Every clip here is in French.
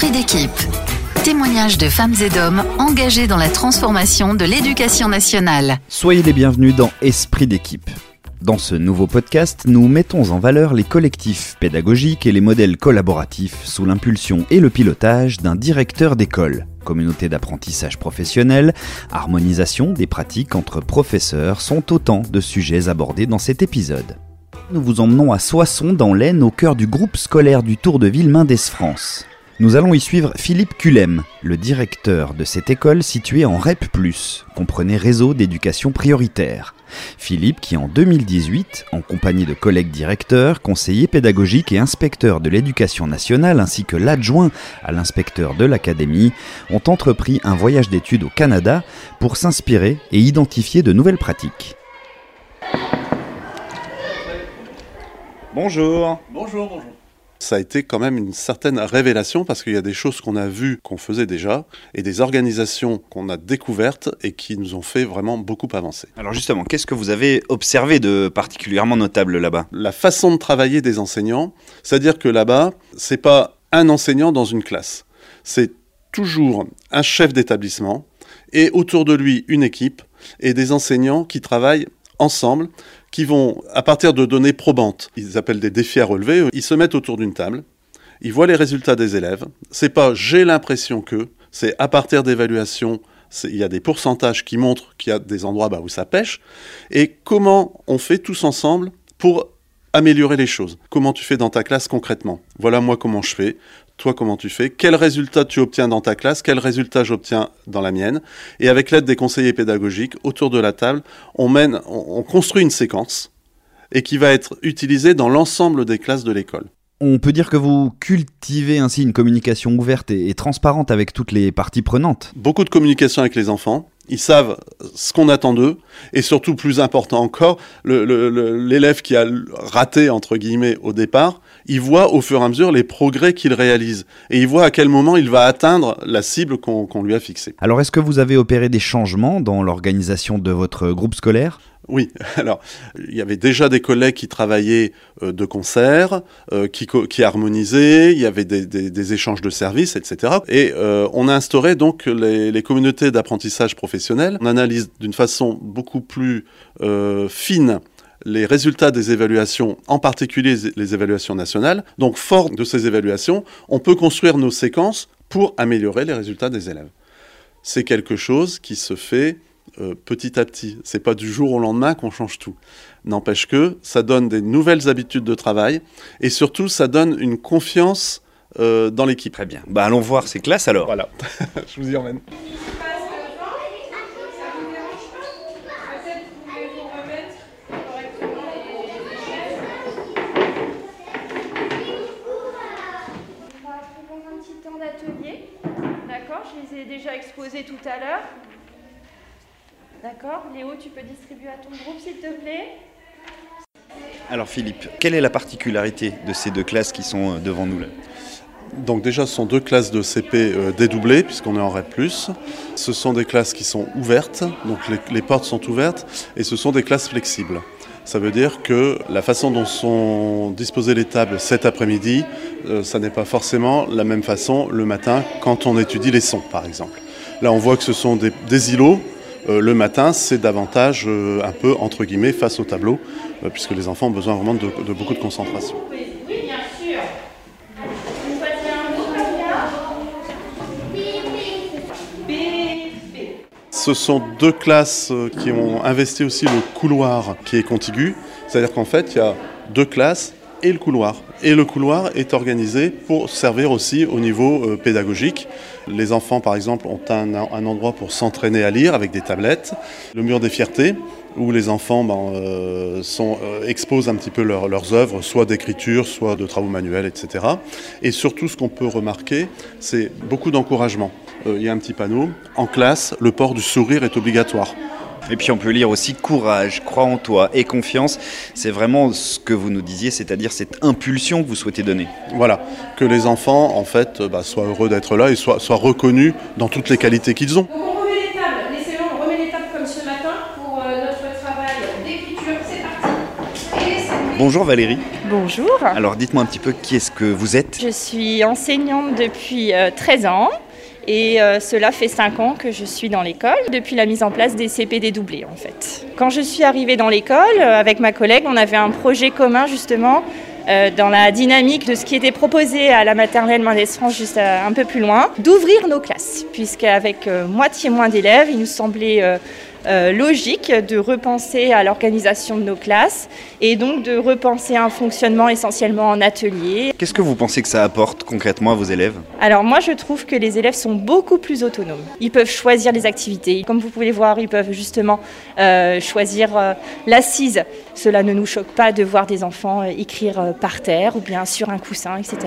Esprit d'équipe. Témoignages de femmes et d'hommes engagés dans la transformation de l'éducation nationale. Soyez les bienvenus dans Esprit d'équipe. Dans ce nouveau podcast, nous mettons en valeur les collectifs pédagogiques et les modèles collaboratifs sous l'impulsion et le pilotage d'un directeur d'école. Communauté d'apprentissage professionnel, harmonisation des pratiques entre professeurs sont autant de sujets abordés dans cet épisode. Nous vous emmenons à Soissons dans l'Aisne au cœur du groupe scolaire du Tour de Ville Mendès France. Nous allons y suivre Philippe Culem, le directeur de cette école située en REP+, comprenait Réseau d'éducation prioritaire. Philippe qui en 2018, en compagnie de collègues directeurs, conseillers pédagogiques et inspecteurs de l'éducation nationale ainsi que l'adjoint à l'inspecteur de l'académie, ont entrepris un voyage d'études au Canada pour s'inspirer et identifier de nouvelles pratiques. Bonjour. Bonjour, bonjour ça a été quand même une certaine révélation parce qu'il y a des choses qu'on a vues, qu'on faisait déjà, et des organisations qu'on a découvertes et qui nous ont fait vraiment beaucoup avancer. Alors justement, qu'est-ce que vous avez observé de particulièrement notable là-bas? La façon de travailler des enseignants, c'est-à-dire que là-bas, c'est pas un enseignant dans une classe, c'est toujours un chef d'établissement et autour de lui une équipe et des enseignants qui travaillent ensemble qui vont, à partir de données probantes, ils appellent des défis à relever, ils se mettent autour d'une table, ils voient les résultats des élèves. C'est pas j'ai l'impression que, c'est à partir d'évaluations, il y a des pourcentages qui montrent qu'il y a des endroits bah, où ça pêche. Et comment on fait tous ensemble pour améliorer les choses. Comment tu fais dans ta classe concrètement? Voilà moi comment je fais toi comment tu fais, quels résultats tu obtiens dans ta classe, quels résultats j'obtiens dans la mienne? Et avec l'aide des conseillers pédagogiques, autour de la table, on, mène, on, construit une séquence et qui va être utilisée dans l'ensemble des classes de l'école. On peut dire que vous cultivez ainsi une communication ouverte et, transparente avec toutes les parties prenantes. Beaucoup de communication avec les enfants. Ils savent ce qu'on attend d'eux. Et surtout, plus important encore, l'élève qui a raté, entre guillemets, au départ, il voit au fur et à mesure les progrès qu'il réalise. Et il voit à quel moment il va atteindre la cible qu'on lui a fixée. Alors, est-ce que vous avez opéré des changements dans l'organisation de votre groupe scolaire? Oui, alors il y avait déjà des collègues qui travaillaient euh, de concert, euh, qui, qui, harmonisaient, il y avait des, échanges de services, etc. Et euh, on a instauré donc les, communautés d'apprentissage professionnel. On analyse d'une façon beaucoup plus fine les résultats des évaluations, en particulier les évaluations nationales. Donc, fort de ces évaluations, on peut construire nos séquences pour améliorer les résultats des élèves. C'est quelque chose qui se fait euh, petit à petit. C'est pas du jour au lendemain qu'on change tout. N'empêche que ça donne des nouvelles habitudes de travail et surtout ça donne une confiance euh, dans l'équipe. Très bien. Bah allons voir ces classes alors. Voilà. Je vous y emmène. D'accord, je les ai déjà exposés tout à l'heure. D'accord Léo, tu peux distribuer à ton groupe, s'il te plaît Alors Philippe, quelle est la particularité de ces deux classes qui sont euh, devant nous là? Donc déjà, ce sont deux classes de CP euh, dédoublées, puisqu'on est en REP+. Ce sont des classes qui sont ouvertes, donc les, portes sont ouvertes, et ce sont des classes flexibles. Ça veut dire que la façon dont sont disposées les tables cet après-midi, euh, ça n'est pas forcément la même façon le matin quand on étudie les sons, par exemple. Là, on voit que ce sont des îlots euh, le matin, c'est davantage euh, un peu entre guillemets face au tableau, puisque les enfants ont besoin vraiment de, beaucoup de concentration. Ce sont deux classes qui ont investi aussi le couloir qui est contigu, c'est-à-dire qu'en fait, il y a deux classes et le couloir. Et le couloir est organisé pour servir aussi au niveau euh, pédagogique. Les enfants, par exemple, ont un, endroit pour s'entraîner à lire avec des tablettes. Le mur des fiertés, où les enfants ben, euh, euh, exposent un petit peu leurs œuvres, soit d'écriture, soit de travaux manuels, etc. Et surtout, ce qu'on peut remarquer, c'est beaucoup d'encouragement. Il y a un petit panneau. En classe, le port du sourire est obligatoire. Et puis on peut lire aussi courage, crois en toi et confiance. C'est vraiment ce que vous nous disiez, c'est-à-dire cette impulsion que vous souhaitez donner. Voilà, que les enfants en fait bah, soient heureux d'être là et soient, soient reconnus dans toutes les qualités qu'ils ont. On remet les tables, laissez-le, remet les tables comme ce matin pour euh, notre travail d'écriture. C'est parti. Et Bonjour Valérie. Bonjour. Alors dites-moi un petit peu qui est-ce que vous êtes? Je suis enseignante depuis euh, 13 ans et euh, cela fait 5 ans que je suis dans l'école depuis la mise en place des CPD doublés en fait. Quand je suis arrivée dans l'école, euh, avec ma collègue, on avait un projet commun justement euh, dans la dynamique de ce qui était proposé à la maternelle Mendès France juste un peu plus loin, d'ouvrir nos classes, puisqu'avec moitié moins d'élèves, il nous semblait euh, logique de repenser à l'organisation de nos classes et donc de repenser un fonctionnement essentiellement en atelier. Qu'est-ce que vous pensez que ça apporte concrètement à vos élèves? Alors moi je trouve que les élèves sont beaucoup plus autonomes. Ils peuvent choisir les activités. Comme vous pouvez le voir, ils peuvent justement euh, choisir euh, l'assise. Cela ne nous choque pas de voir des enfants euh, écrire euh, par terre ou bien sur un coussin, etc.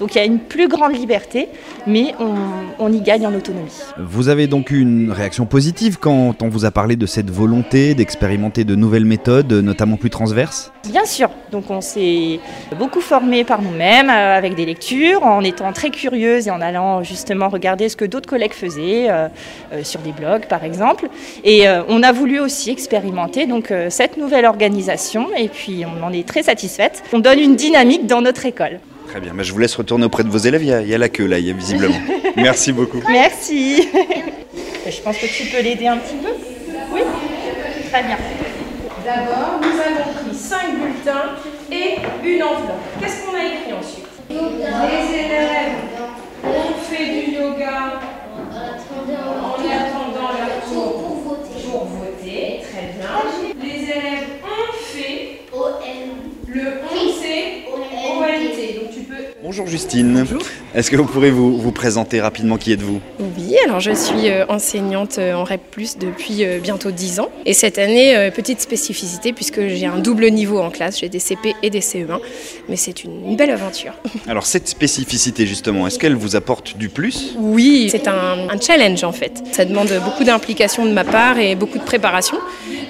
Donc il y a une plus grande liberté, mais on, on y gagne en autonomie. Vous avez donc eu une réaction positive quand on vous a parlé de cette volonté d'expérimenter de nouvelles méthodes, notamment plus transverses Bien sûr, donc on s'est beaucoup formé par nous-mêmes euh, avec des lectures, en étant très curieuse et en allant justement regarder ce que d'autres collègues faisaient euh, euh, sur des blogs par exemple. Et euh, on a voulu aussi expérimenter donc euh, cette nouvelle organisation et puis on en est très satisfaite. On donne une dynamique dans notre école. Très bien, je vous laisse retourner auprès de vos élèves, il y a, il y a la queue là, il y a visiblement. Merci beaucoup. Merci. Je pense que tu peux l'aider un petit peu. Très bien. D'abord, nous avons pris 5 bulletins et une enveloppe. Qu'est-ce qu'on a écrit ensuite? Les élèves ont fait du yoga en attendant leur tour pour voter. Très bien. Les élèves ont fait le 11C OLT. Donc tu peux Bonjour Justine. Est-ce que vous pourrez vous, vous présenter rapidement qui êtes-vous? Oui, alors je suis euh, enseignante euh, en REP+, depuis euh, bientôt 10 ans. Et cette année, petite spécificité, puisque j'ai un double niveau en classe, j'ai des CP et des CE1. Mais c'est une, une belle aventure. Alors cette spécificité justement, est-ce qu'elle vous apporte du plus? Oui, c'est un, un challenge en fait. Ça demande beaucoup d'implication de ma part et beaucoup de préparation.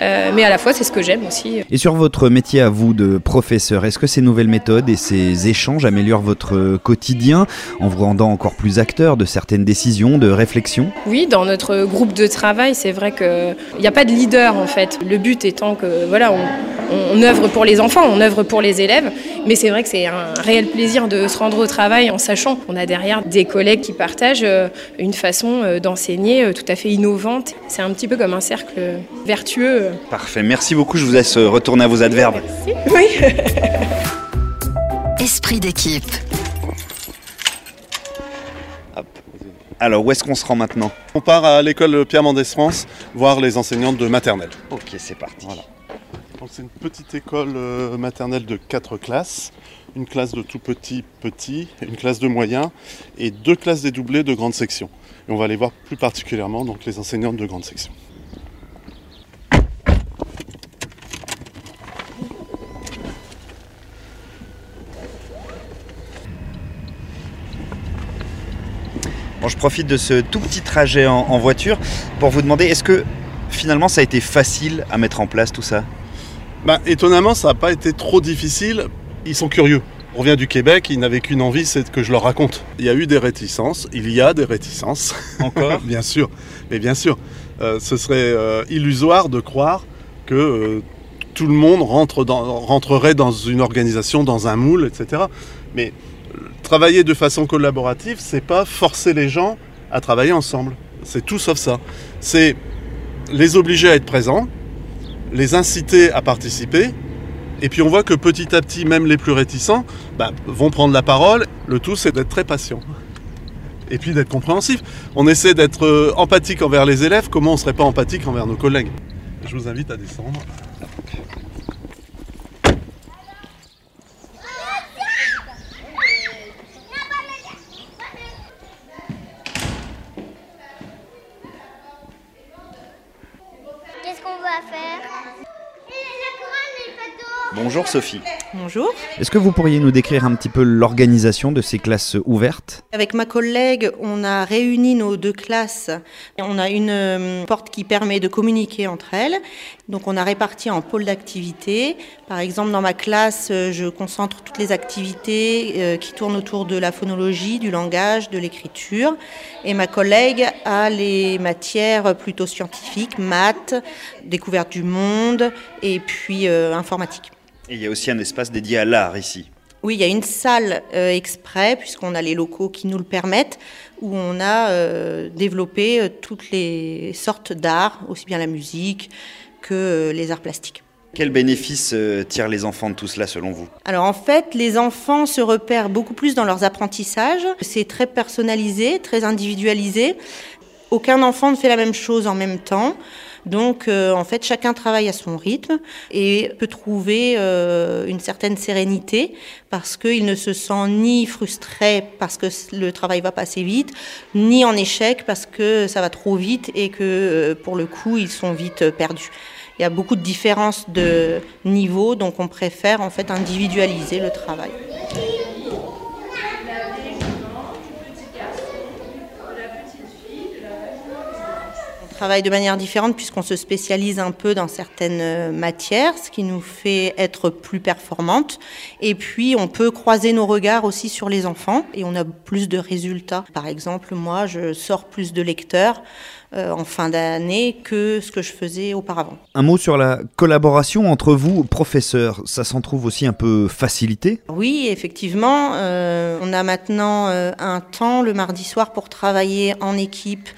Euh, mais à la fois, c'est ce que j'aime aussi. Et sur votre métier à vous de professeur, est-ce que ces nouvelles méthodes et ces échanges améliorent votre quotidien? En vous rendant encore plus acteur de certaines décisions, de réflexions Oui, dans notre groupe de travail, c'est vrai qu'il n'y a pas de leader en fait. Le but étant que voilà, on, on, on œuvre pour les enfants, on œuvre pour les élèves, mais c'est vrai que c'est un réel plaisir de se rendre au travail en sachant qu'on a derrière des collègues qui partagent euh, une façon euh, d'enseigner euh, tout à fait innovante. C'est un petit peu comme un cercle vertueux. Parfait, merci beaucoup, je vous laisse retourner à vos adverbes. Oui. Esprit d'équipe. Alors où est-ce qu'on se rend maintenant On part à l'école Pierre Mendès France voir les enseignantes de maternelle. Ok, c'est parti. Voilà. Donc c'est une petite école euh, maternelle de 4 classes, une classe de tout petit petit, une classe de moyen et deux classes dédoublées de grande section. Et on va aller voir plus particulièrement donc les enseignantes de grande section. Je profite de ce tout petit trajet en, en voiture pour vous demander, est-ce que finalement ça a été facile à mettre en place tout ça? Bah, étonnamment, ça n'a pas été trop difficile. Ils sont curieux. On revient du Québec, ils n'avaient qu'une envie, c'est que je leur raconte. Il y a eu des réticences, il y a des réticences. Encore? Bien sûr, mais bien sûr. Euh, ce serait euh, illusoire de croire que euh, tout le monde rentre dans- rentrerait dans une organisation, dans un moule, etc. Mais travailler de façon collaborative, c'est pas forcer les gens à travailler ensemble. C'est tout sauf ça. C'est les obliger à être présents, les inciter à participer, et puis on voit que petit à petit, même les plus réticents bah, vont prendre la parole. Le tout, c'est d'être très patient. Et puis d'être compréhensif. On essaie d'être euh, empathique envers les élèves, comment on ne serait pas empathique envers nos collègues? Je vous invite à descendre. Bonjour Sophie. Bonjour. Est-ce que vous pourriez nous décrire un petit peu l'organisation de ces classes ouvertes? Avec ma collègue, on a réuni nos deux classes. On a une euh, porte qui permet de communiquer entre elles. Donc on a réparti en pôles d'activité. Par exemple, dans ma classe, euh, je concentre toutes les activités euh, qui tournent autour de la phonologie, du langage, de l'écriture. Et ma collègue a les matières plutôt scientifiques, maths, découverte du monde et puis euh, informatique. Et il y a aussi un espace dédié à l'art ici. Oui, il y a une salle euh, exprès, puisqu'on a les locaux qui nous le permettent, où on a euh, développé euh, toutes les sortes d'art, aussi bien la musique que les arts plastiques. Quels bénéfices tirent les enfants de tout cela selon vous? Alors en fait, les enfants se repèrent beaucoup plus dans leurs apprentissages. C'est très personnalisé, très individualisé. Aucun enfant ne fait la même chose en même temps. Donc euh, en fait, chacun travaille à son rythme et peut trouver euh, une certaine sérénité parce qu'il ne se sent ni frustré parce que le travail va passer vite, ni en échec parce que ça va trop vite et que euh, pour le coup, ils sont vite perdus. Il y a beaucoup de différences de niveau, donc on préfère en fait individualiser le travail. Travaille de manière différente puisqu'on se spécialise un peu dans certaines euh, matières, ce qui nous fait être plus performante. Et puis on peut croiser nos regards aussi sur les enfants et on a plus de résultats. Par exemple, moi, je sors plus de lecteurs euh, en fin d'année que ce que je faisais auparavant. Un mot sur la collaboration entre vous, professeurs. Ça s'en trouve aussi un peu facilité Oui, effectivement, euh, on a maintenant euh, un temps le mardi soir pour travailler en équipe.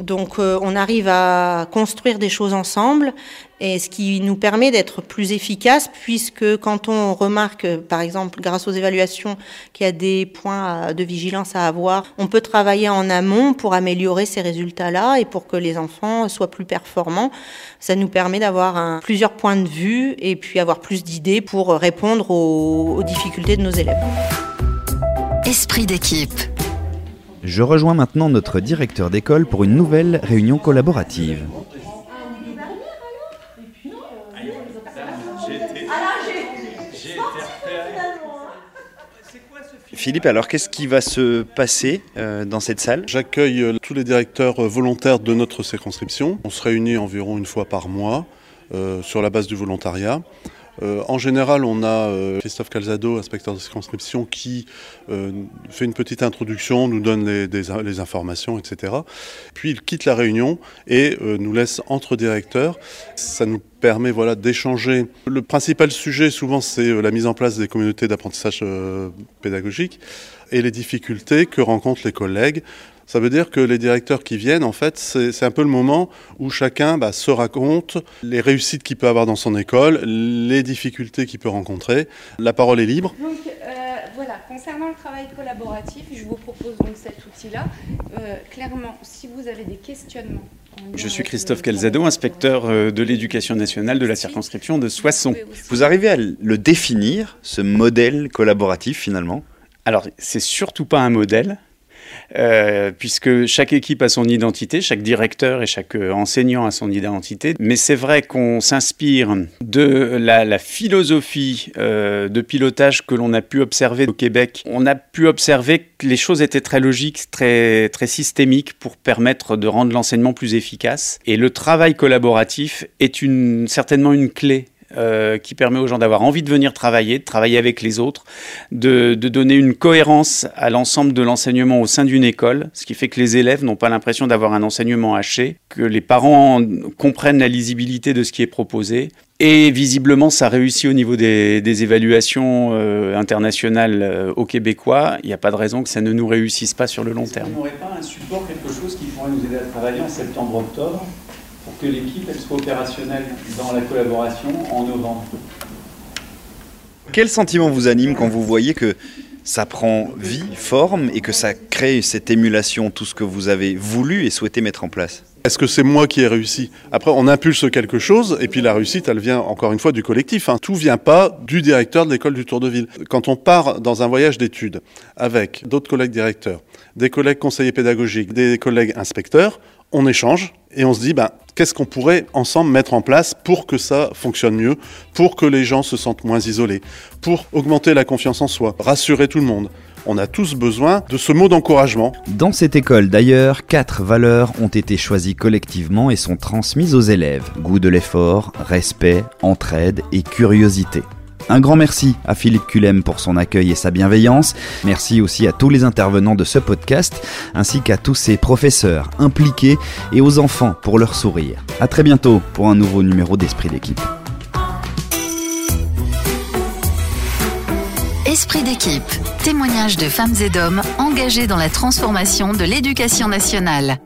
Donc euh, on arrive à construire des choses ensemble et ce qui nous permet d'être plus efficace puisque quand on remarque par exemple grâce aux évaluations qu'il y a des points de vigilance à avoir, on peut travailler en amont pour améliorer ces résultats-là et pour que les enfants soient plus performants. Ça nous permet d'avoir plusieurs points de vue et puis avoir plus d'idées pour répondre aux difficultés de nos élèves. Esprit d'équipe. Je rejoins maintenant notre directeur d'école pour une nouvelle réunion collaborative. Philippe, alors qu'est-ce qui va se passer euh, dans cette salle? J'accueille euh, tous les directeurs euh, volontaires de notre circonscription. On se réunit environ une fois par mois euh, sur la base du volontariat. Euh, en général, on a euh, Christophe Calzado, inspecteur de circonscription, qui euh, fait une petite introduction, nous donne les, informations, etc. Puis il quitte la réunion et nous laisse entre directeurs. Ça nous permet voilà, d'échanger. Le principal sujet, souvent, c'est la mise en place des communautés d'apprentissage pédagogique et les difficultés que rencontrent les collègues. Ça veut dire que les directeurs qui viennent, en fait, c'est un peu le moment où chacun bah, se raconte les réussites qu'il peut avoir dans son école, les difficultés qu'il peut rencontrer. La parole est libre. Donc euh, voilà, concernant le travail collaboratif, je vous propose donc cet outil-là. Euh, clairement, si vous avez des questionnements. Je suis Christophe Calzado, inspecteur euh, de l'éducation nationale de la circonscription de Soissons. Vous arrivez à le définir, ce modèle collaboratif finalement? Alors, c'est surtout pas un modèle, euh, puisque chaque équipe a son identité, chaque directeur et chaque euh, enseignant a son identité. Mais c'est vrai qu'on s'inspire de la, philosophie euh, de pilotage que l'on a pu observer au Québec. On a pu observer que les choses étaient très logiques, très, très systémiques pour permettre de rendre l'enseignement plus efficace. Et le travail collaboratif est certainement une clé euh, qui permet aux gens d'avoir envie de venir travailler, de travailler avec les autres, de, donner une cohérence à l'ensemble de l'enseignement au sein d'une école, ce qui fait que les élèves n'ont pas l'impression d'avoir un enseignement haché, que les parents comprennent la lisibilité de ce qui est proposé. Et visiblement, ça réussit au niveau des, des évaluations euh, internationales euh, aux Québécois. Il n'y a pas de raison que ça ne nous réussisse pas sur le long terme. On n'aurait pas un support, quelque chose qui pourrait nous aider à travailler en septembre-octobre? Pour que l'équipe elle soit opérationnelle dans la collaboration en novembre Quel sentiment vous anime quand vous voyez que ça prend vie, forme et que ça crée cette émulation, tout ce que vous avez voulu et souhaité mettre en place? Est-ce que c'est moi qui ai réussi? Après, on impulse quelque chose, et puis la réussite, elle vient encore une fois du collectif. Hein. Tout vient pas du directeur de l'école du Tour de Ville. Quand on part dans un voyage d'études avec d'autres collègues directeurs, des collègues conseillers pédagogiques, des collègues inspecteurs, on échange et on se dit, ben, qu'est-ce qu'on pourrait ensemble mettre en place pour que ça fonctionne mieux, pour que les gens se sentent moins isolés, pour augmenter la confiance en soi, rassurer tout le monde? On a tous besoin de ce mot d'encouragement. Dans cette école d'ailleurs, quatre valeurs ont été choisies collectivement et sont transmises aux élèves. Goût de l'effort, respect, entraide et curiosité. Un grand merci à Philippe Culem pour son accueil et sa bienveillance. Merci aussi à tous les intervenants de ce podcast, ainsi qu'à tous ces professeurs impliqués et aux enfants pour leur sourire. À très bientôt pour un nouveau numéro d'Esprit d'équipe. Esprit d'équipe, témoignages de femmes et d'hommes engagés dans la transformation de l'éducation nationale.